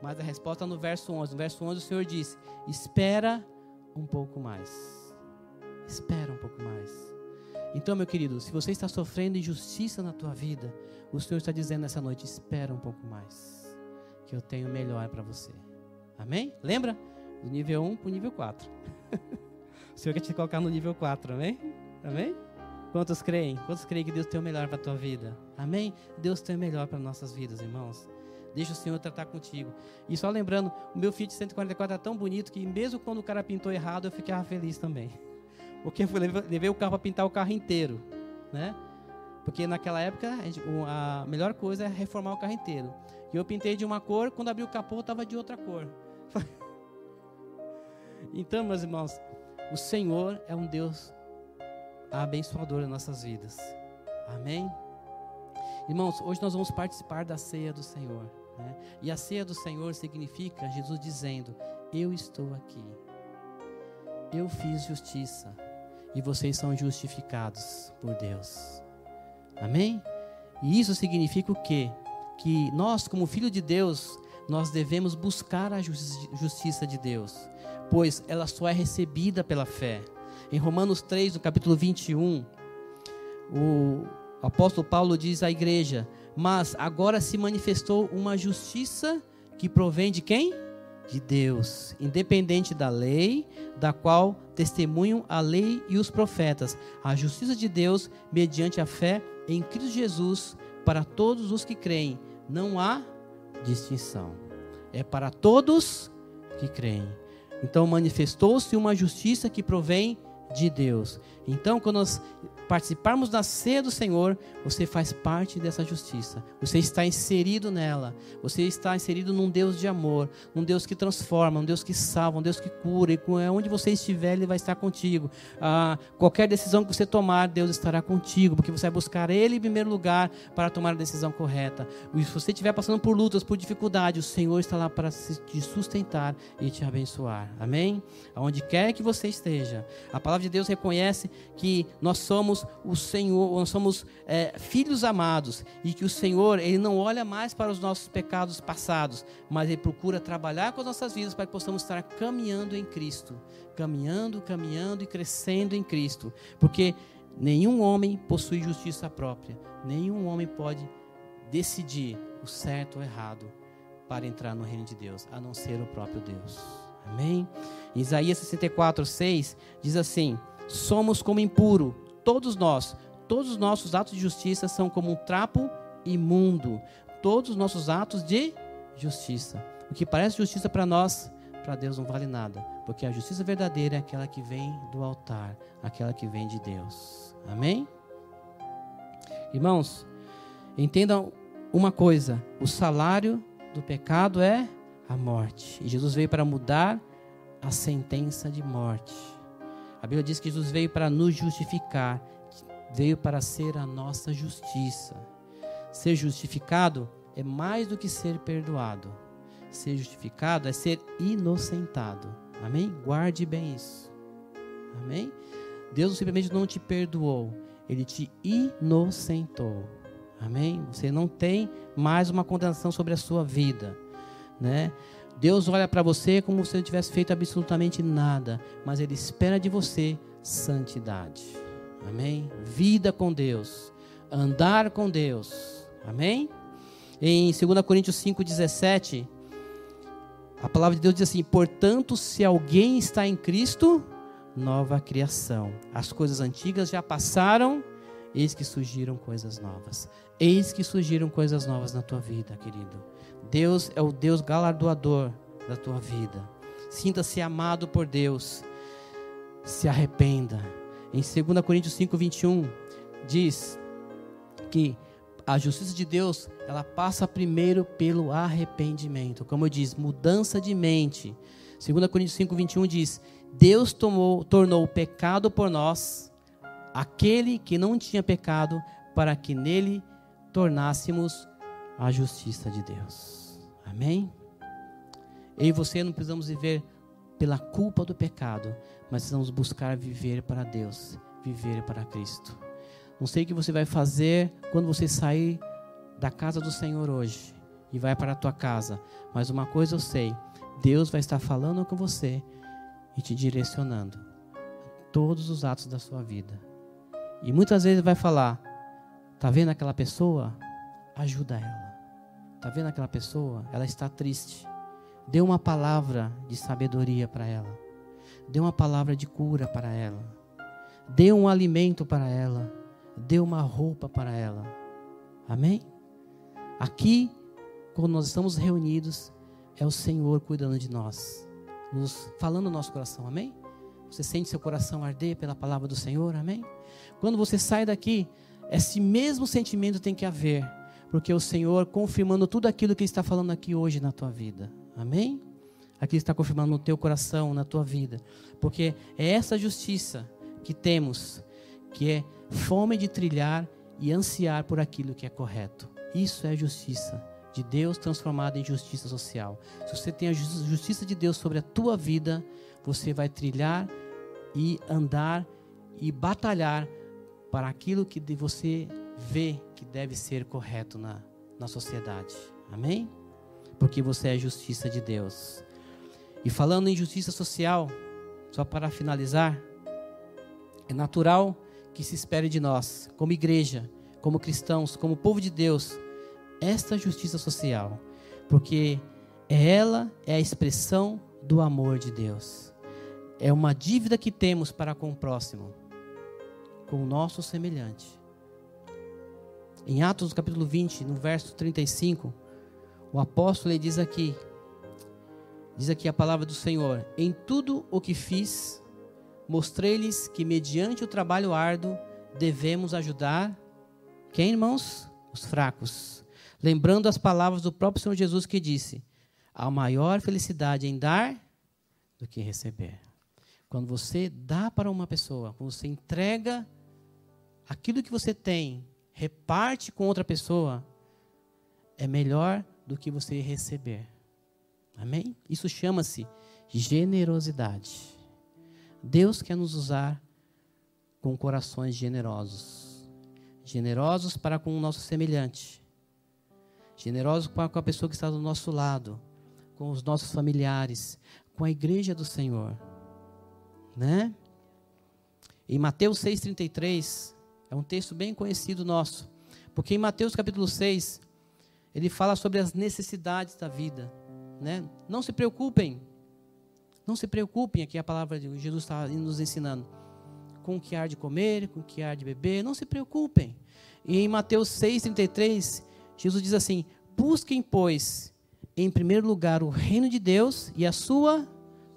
S1: Mas a resposta no verso 11. No verso 11 o Senhor disse: espera um pouco mais. Espera um pouco mais. Então, meu querido, se você está sofrendo injustiça na tua vida, o Senhor está dizendo nessa noite: espera um pouco mais, que eu tenho melhor para você. Amém? Lembra? Do nível 1 para o nível 4. o Senhor quer te colocar no nível 4, amém? Amém? Quantos creem? Quantos creem que Deus tem o melhor para a tua vida? Amém? Deus tem o melhor para nossas vidas, irmãos. Deixa o Senhor tratar contigo. E só lembrando, o meu Fiat 144 é tão bonito que mesmo quando o cara pintou errado, eu ficava feliz também. Porque eu levei o carro para pintar o carro inteiro, né? Porque naquela época a melhor coisa é reformar o carro inteiro. E eu pintei de uma cor, quando abri o capô estava de outra cor. então, meus irmãos, o Senhor é um Deus abençoador em nossas vidas. Amém? Irmãos, hoje nós vamos participar da ceia do Senhor. Né? E a ceia do Senhor significa Jesus dizendo: Eu estou aqui. Eu fiz justiça e vocês são justificados por Deus. Amém? E isso significa o quê? Que nós, como filho de Deus, nós devemos buscar a justiça de Deus, pois ela só é recebida pela fé. Em Romanos 3, no capítulo 21, o apóstolo Paulo diz à igreja: Mas agora se manifestou uma justiça que provém de quem? de Deus, independente da lei, da qual testemunham a lei e os profetas, a justiça de Deus mediante a fé em Cristo Jesus para todos os que creem. Não há distinção. É para todos que creem. Então manifestou-se uma justiça que provém de Deus. Então, quando nós participarmos da ceia do Senhor, você faz parte dessa justiça. Você está inserido nela. Você está inserido num Deus de amor, num Deus que transforma, um Deus que salva, um Deus que cura. E é onde você estiver, Ele vai estar contigo. Ah, qualquer decisão que você tomar, Deus estará contigo, porque você vai buscar Ele em primeiro lugar para tomar a decisão correta. E se você estiver passando por lutas, por dificuldade, o Senhor está lá para te sustentar e te abençoar. Amém? Aonde quer que você esteja, a palavra de Deus reconhece que nós somos somos o Senhor, nós somos é, filhos amados e que o Senhor ele não olha mais para os nossos pecados passados, mas ele procura trabalhar com as nossas vidas para que possamos estar caminhando em Cristo, caminhando, caminhando e crescendo em Cristo, porque nenhum homem possui justiça própria, nenhum homem pode decidir o certo ou errado para entrar no reino de Deus, a não ser o próprio Deus. Amém? Isaías 64, 6 diz assim: Somos como impuro, todos nós, todos os nossos atos de justiça são como um trapo imundo. Todos os nossos atos de justiça. O que parece justiça para nós, para Deus não vale nada. Porque a justiça verdadeira é aquela que vem do altar, aquela que vem de Deus. Amém? Irmãos, entendam uma coisa: o salário do pecado é a morte. E Jesus veio para mudar a sentença de morte. A Bíblia diz que Jesus veio para nos justificar, veio para ser a nossa justiça. Ser justificado é mais do que ser perdoado. Ser justificado é ser inocentado. Amém? Guarde bem isso. Amém? Deus simplesmente não te perdoou, ele te inocentou. Amém? Você não tem mais uma condenação sobre a sua vida, né? Deus olha para você como se não tivesse feito absolutamente nada, mas Ele espera de você santidade. Amém? Vida com Deus, andar com Deus. Amém? Em 2 Coríntios 5,17, a palavra de Deus diz assim: Portanto, se alguém está em Cristo, nova criação. As coisas antigas já passaram, eis que surgiram coisas novas. Eis que surgiram coisas novas na tua vida, querido. Deus é o Deus galardoador da tua vida. Sinta-se amado por Deus. Se arrependa. Em 2 Coríntios 5, 21, diz que a justiça de Deus, ela passa primeiro pelo arrependimento. Como eu disse, mudança de mente. 2 Coríntios 5, 21 diz: Deus tomou, tornou o pecado por nós, aquele que não tinha pecado, para que nele tornássemos a justiça de Deus. Amém? Eu e você não precisamos viver pela culpa do pecado, mas precisamos buscar viver para Deus, viver para Cristo. Não sei o que você vai fazer quando você sair da casa do Senhor hoje e vai para a tua casa, mas uma coisa eu sei: Deus vai estar falando com você e te direcionando todos os atos da sua vida. E muitas vezes vai falar: Tá vendo aquela pessoa? Ajuda ela. Tá vendo aquela pessoa? Ela está triste. Dê uma palavra de sabedoria para ela. Dê uma palavra de cura para ela. Dê um alimento para ela. Dê uma roupa para ela. Amém? Aqui, quando nós estamos reunidos, é o Senhor cuidando de nós nos falando no nosso coração, amém? Você sente seu coração arder pela palavra do Senhor, amém? Quando você sai daqui, esse mesmo sentimento tem que haver, porque o Senhor confirmando tudo aquilo que Ele está falando aqui hoje na tua vida, amém? Aqui está confirmando no teu coração, na tua vida, porque é essa justiça que temos, que é fome de trilhar e ansiar por aquilo que é correto. Isso é justiça de Deus transformada em justiça social. Se você tem a justiça de Deus sobre a tua vida, você vai trilhar e andar e batalhar para aquilo que você vê que deve ser correto na, na sociedade. Amém? Porque você é justiça de Deus. E falando em justiça social, só para finalizar, é natural que se espere de nós, como igreja, como cristãos, como povo de Deus, esta justiça social, porque ela é a expressão do amor de Deus. É uma dívida que temos para com o próximo, com o nosso semelhante. Em Atos capítulo 20, no verso 35, o apóstolo diz aqui, diz aqui a palavra do Senhor: Em tudo o que fiz, mostrei-lhes que mediante o trabalho árduo devemos ajudar quem, irmãos? Os fracos lembrando as palavras do próprio Senhor Jesus que disse: há maior felicidade em dar do que receber. Quando você dá para uma pessoa, quando você entrega aquilo que você tem, reparte com outra pessoa, é melhor do que você receber. Amém? Isso chama-se generosidade. Deus quer nos usar com corações generosos generosos para com o nosso semelhante generosos com a pessoa que está do nosso lado, com os nossos familiares, com a igreja do Senhor. Né? Em Mateus 6,33, é um texto bem conhecido nosso, porque em Mateus capítulo 6, ele fala sobre as necessidades da vida. Né? Não se preocupem, não se preocupem, aqui a palavra de Jesus está nos ensinando, com o que há de comer, com o que há de beber, não se preocupem. E em Mateus 6,33, Jesus diz assim: Busquem, pois, em primeiro lugar o reino de Deus e a sua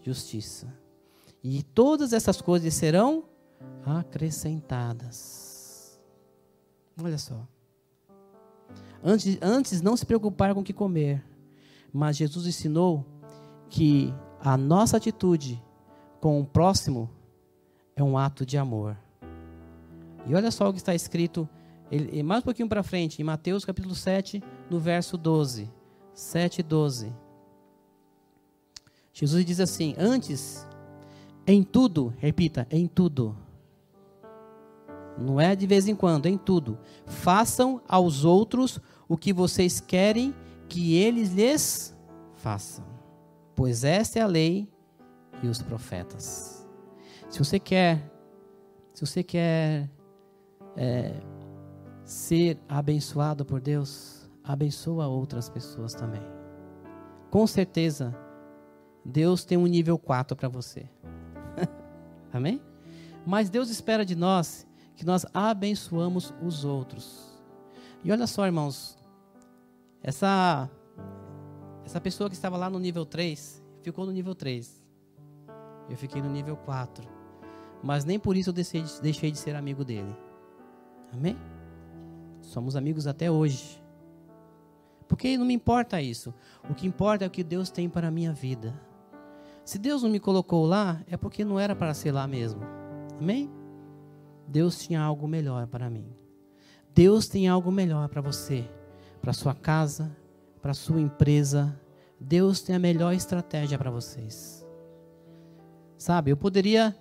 S1: justiça. E todas essas coisas serão acrescentadas. Olha só. Antes, antes não se preocupar com o que comer, mas Jesus ensinou que a nossa atitude com o próximo é um ato de amor. E olha só o que está escrito ele, mais um pouquinho para frente, em Mateus capítulo 7, no verso 12. 7 12. Jesus diz assim: Antes, em tudo, repita, em tudo. Não é de vez em quando, em tudo. Façam aos outros o que vocês querem que eles lhes façam. Pois esta é a lei e os profetas. Se você quer, se você quer é, ser abençoado por Deus, abençoa outras pessoas também. Com certeza, Deus tem um nível 4 para você. Amém? Mas Deus espera de nós que nós abençoamos os outros. E olha só, irmãos, essa essa pessoa que estava lá no nível 3 ficou no nível 3. Eu fiquei no nível 4. Mas nem por isso eu deixei de, deixei de ser amigo dele. Amém? Somos amigos até hoje. Porque não me importa isso. O que importa é o que Deus tem para a minha vida. Se Deus não me colocou lá, é porque não era para ser lá mesmo. Amém? Deus tinha algo melhor para mim. Deus tem algo melhor para você, para sua casa, para sua empresa. Deus tem a melhor estratégia para vocês. Sabe, eu poderia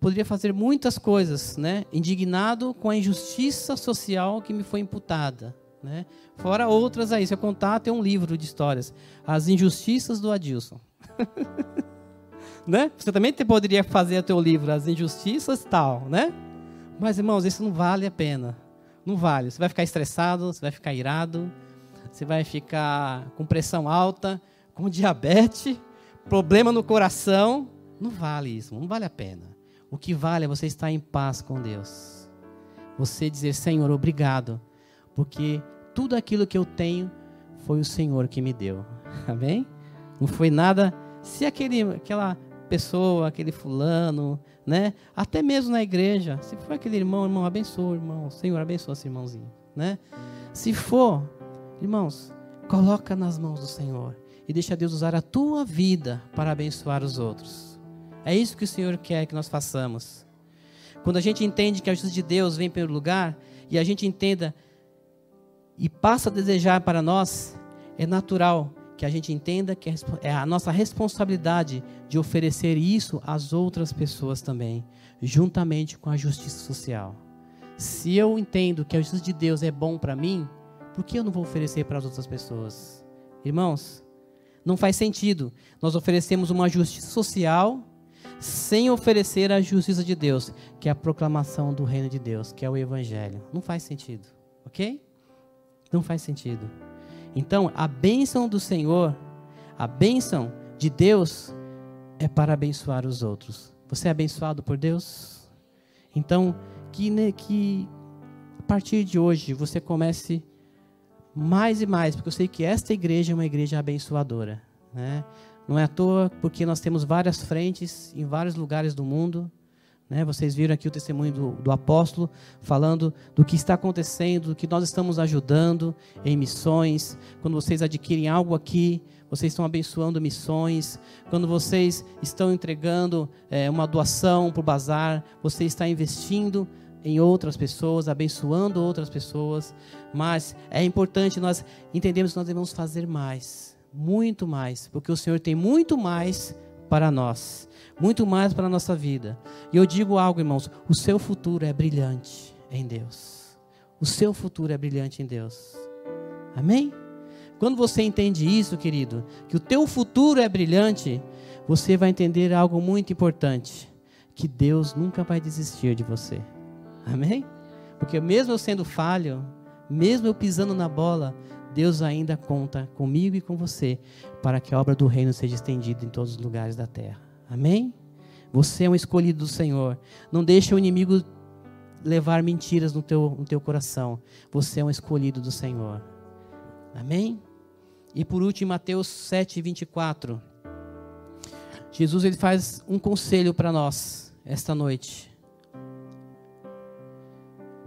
S1: poderia fazer muitas coisas, né? Indignado com a injustiça social que me foi imputada, né? Fora outras aí, se eu contar, tem um livro de histórias, As Injustiças do Adilson. né? Você também poderia fazer o teu livro As Injustiças tal, né? Mas irmãos, isso não vale a pena. Não vale. Você vai ficar estressado, você vai ficar irado, você vai ficar com pressão alta, com diabetes, problema no coração. Não vale isso, não vale a pena. O que vale é você estar em paz com Deus. Você dizer, Senhor, obrigado, porque tudo aquilo que eu tenho foi o Senhor que me deu. Amém? Não foi nada. Se aquele, aquela pessoa, aquele fulano, né? Até mesmo na igreja, se for aquele irmão, irmão, abençoa, irmão. Senhor, abençoa esse irmãozinho, né? Se for, irmãos, coloca nas mãos do Senhor e deixa Deus usar a tua vida para abençoar os outros. É isso que o Senhor quer que nós façamos. Quando a gente entende que a justiça de Deus vem pelo lugar e a gente entenda e passa a desejar para nós, é natural que a gente entenda que é a nossa responsabilidade de oferecer isso às outras pessoas também, juntamente com a justiça social. Se eu entendo que a justiça de Deus é bom para mim, por que eu não vou oferecer para as outras pessoas? Irmãos, não faz sentido. Nós oferecemos uma justiça social sem oferecer a justiça de Deus, que é a proclamação do reino de Deus, que é o evangelho. Não faz sentido, ok? Não faz sentido. Então, a bênção do Senhor, a bênção de Deus é para abençoar os outros. Você é abençoado por Deus? Então, que, né, que a partir de hoje você comece mais e mais, porque eu sei que esta igreja é uma igreja abençoadora. Né? Não é à toa, porque nós temos várias frentes em vários lugares do mundo. Né? Vocês viram aqui o testemunho do, do apóstolo falando do que está acontecendo, do que nós estamos ajudando em missões. Quando vocês adquirem algo aqui, vocês estão abençoando missões. Quando vocês estão entregando é, uma doação para o bazar, você está investindo em outras pessoas, abençoando outras pessoas. Mas é importante nós entendermos que nós devemos fazer mais muito mais, porque o Senhor tem muito mais para nós, muito mais para a nossa vida. E eu digo algo, irmãos: o seu futuro é brilhante em Deus. O seu futuro é brilhante em Deus. Amém? Quando você entende isso, querido, que o teu futuro é brilhante, você vai entender algo muito importante: que Deus nunca vai desistir de você. Amém? Porque mesmo eu sendo falho, mesmo eu pisando na bola, Deus ainda conta comigo e com você para que a obra do reino seja estendida em todos os lugares da terra. Amém? Você é um escolhido do Senhor. Não deixe o inimigo levar mentiras no teu, no teu coração. Você é um escolhido do Senhor. Amém? E por último, Mateus 7, 24. Jesus ele faz um conselho para nós esta noite.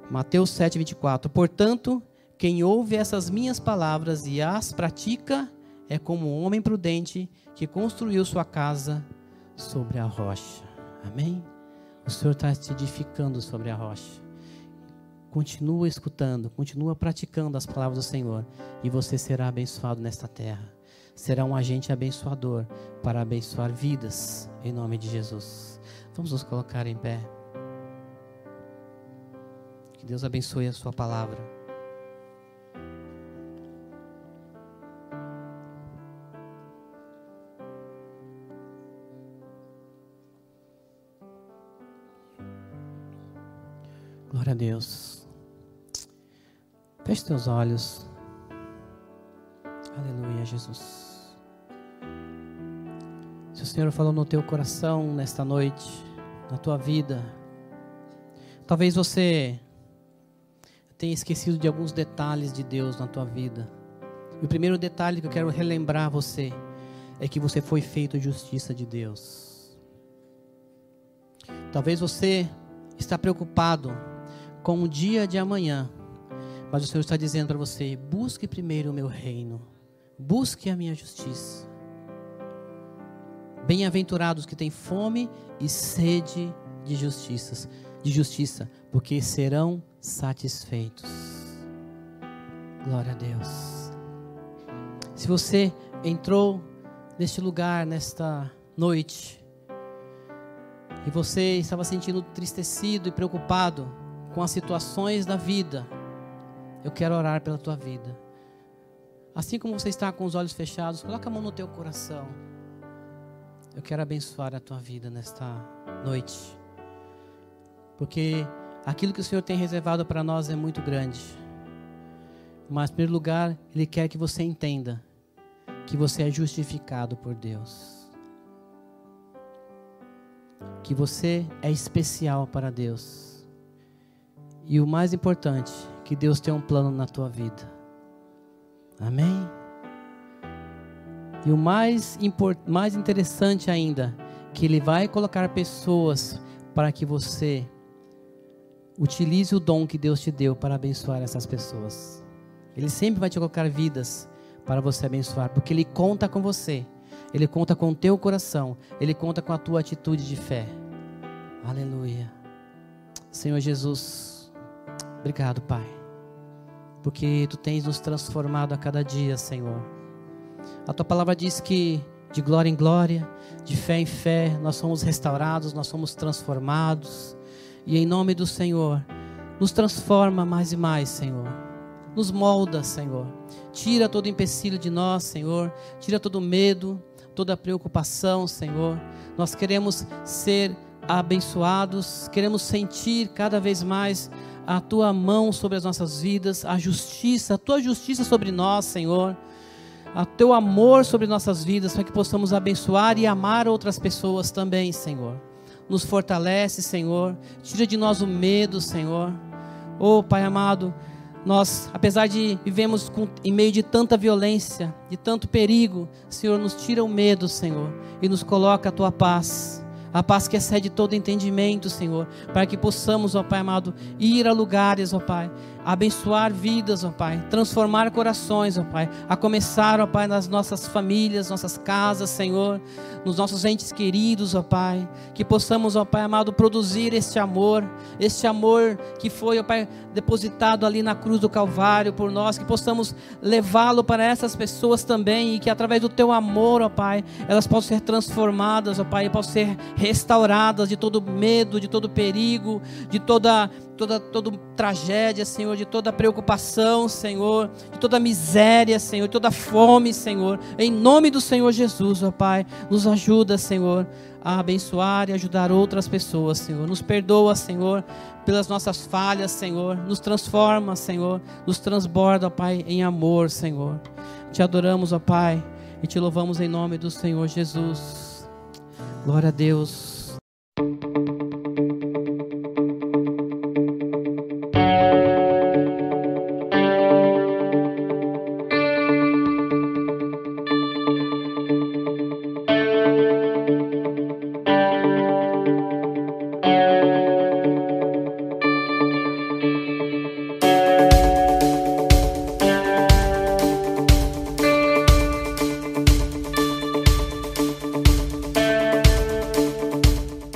S1: Mateus 7, 24. Portanto, quem ouve essas minhas palavras e as pratica é como um homem prudente que construiu sua casa sobre a rocha. Amém? O Senhor está te edificando sobre a rocha. Continua escutando, continua praticando as palavras do Senhor e você será abençoado nesta terra. Será um agente abençoador para abençoar vidas, em nome de Jesus. Vamos nos colocar em pé. Que Deus abençoe a sua palavra. Glória a Deus. Feche teus olhos. Aleluia, Jesus. Se o Senhor falou no teu coração nesta noite, na tua vida, talvez você tenha esquecido de alguns detalhes de Deus na tua vida. E o primeiro detalhe que eu quero relembrar você é que você foi feito justiça de Deus. Talvez você está preocupado com o dia de amanhã. Mas o Senhor está dizendo para você: busque primeiro o meu reino, busque a minha justiça. Bem-aventurados que têm fome e sede de justiça, de justiça, porque serão satisfeitos. Glória a Deus. Se você entrou neste lugar nesta noite e você estava sentindo tristecido e preocupado, com as situações da vida, eu quero orar pela tua vida. Assim como você está com os olhos fechados, coloca a mão no teu coração. Eu quero abençoar a tua vida nesta noite. Porque aquilo que o Senhor tem reservado para nós é muito grande. Mas, em primeiro lugar, Ele quer que você entenda que você é justificado por Deus. Que você é especial para Deus e o mais importante, que Deus tem um plano na tua vida. Amém? E o mais, mais interessante ainda, que Ele vai colocar pessoas para que você utilize o dom que Deus te deu para abençoar essas pessoas. Ele sempre vai te colocar vidas para você abençoar, porque Ele conta com você, Ele conta com o teu coração, Ele conta com a tua atitude de fé. Aleluia. Senhor Jesus. Obrigado, Pai, porque tu tens nos transformado a cada dia, Senhor. A tua palavra diz que de glória em glória, de fé em fé, nós somos restaurados, nós somos transformados. E em nome do Senhor, nos transforma mais e mais, Senhor. Nos molda, Senhor. Tira todo empecilho de nós, Senhor. Tira todo medo, toda preocupação, Senhor. Nós queremos ser abençoados, queremos sentir cada vez mais a tua mão sobre as nossas vidas, a justiça, a tua justiça sobre nós, Senhor, a teu amor sobre nossas vidas, para que possamos abençoar e amar outras pessoas também, Senhor. Nos fortalece, Senhor, tira de nós o medo, Senhor. Oh, Pai amado, nós, apesar de vivemos com, em meio de tanta violência, de tanto perigo, Senhor, nos tira o medo, Senhor, e nos coloca a tua paz a paz que excede todo entendimento, Senhor, para que possamos, ó Pai amado, ir a lugares, ó Pai, abençoar vidas, ó Pai, transformar corações, ó Pai, a começar, ó Pai, nas nossas famílias, nossas casas, Senhor, nos nossos entes queridos, ó Pai, que possamos, ó Pai amado, produzir este amor, este amor que foi, ó Pai, depositado ali na cruz do Calvário por nós, que possamos levá-lo para essas pessoas também e que através do teu amor, ó Pai, elas possam ser transformadas, ó Pai, e possam ser restauradas de todo medo, de todo perigo, de toda toda, toda tragédia, Senhor, de toda preocupação, Senhor, de toda miséria, Senhor, de toda fome, Senhor. Em nome do Senhor Jesus, ó Pai, nos ajuda, Senhor, a abençoar e ajudar outras pessoas, Senhor. Nos perdoa, Senhor, pelas nossas falhas, Senhor. Nos transforma, Senhor. Nos transborda, ó Pai, em amor, Senhor. Te adoramos, ó Pai, e te louvamos em nome do Senhor Jesus. Glória a Deus.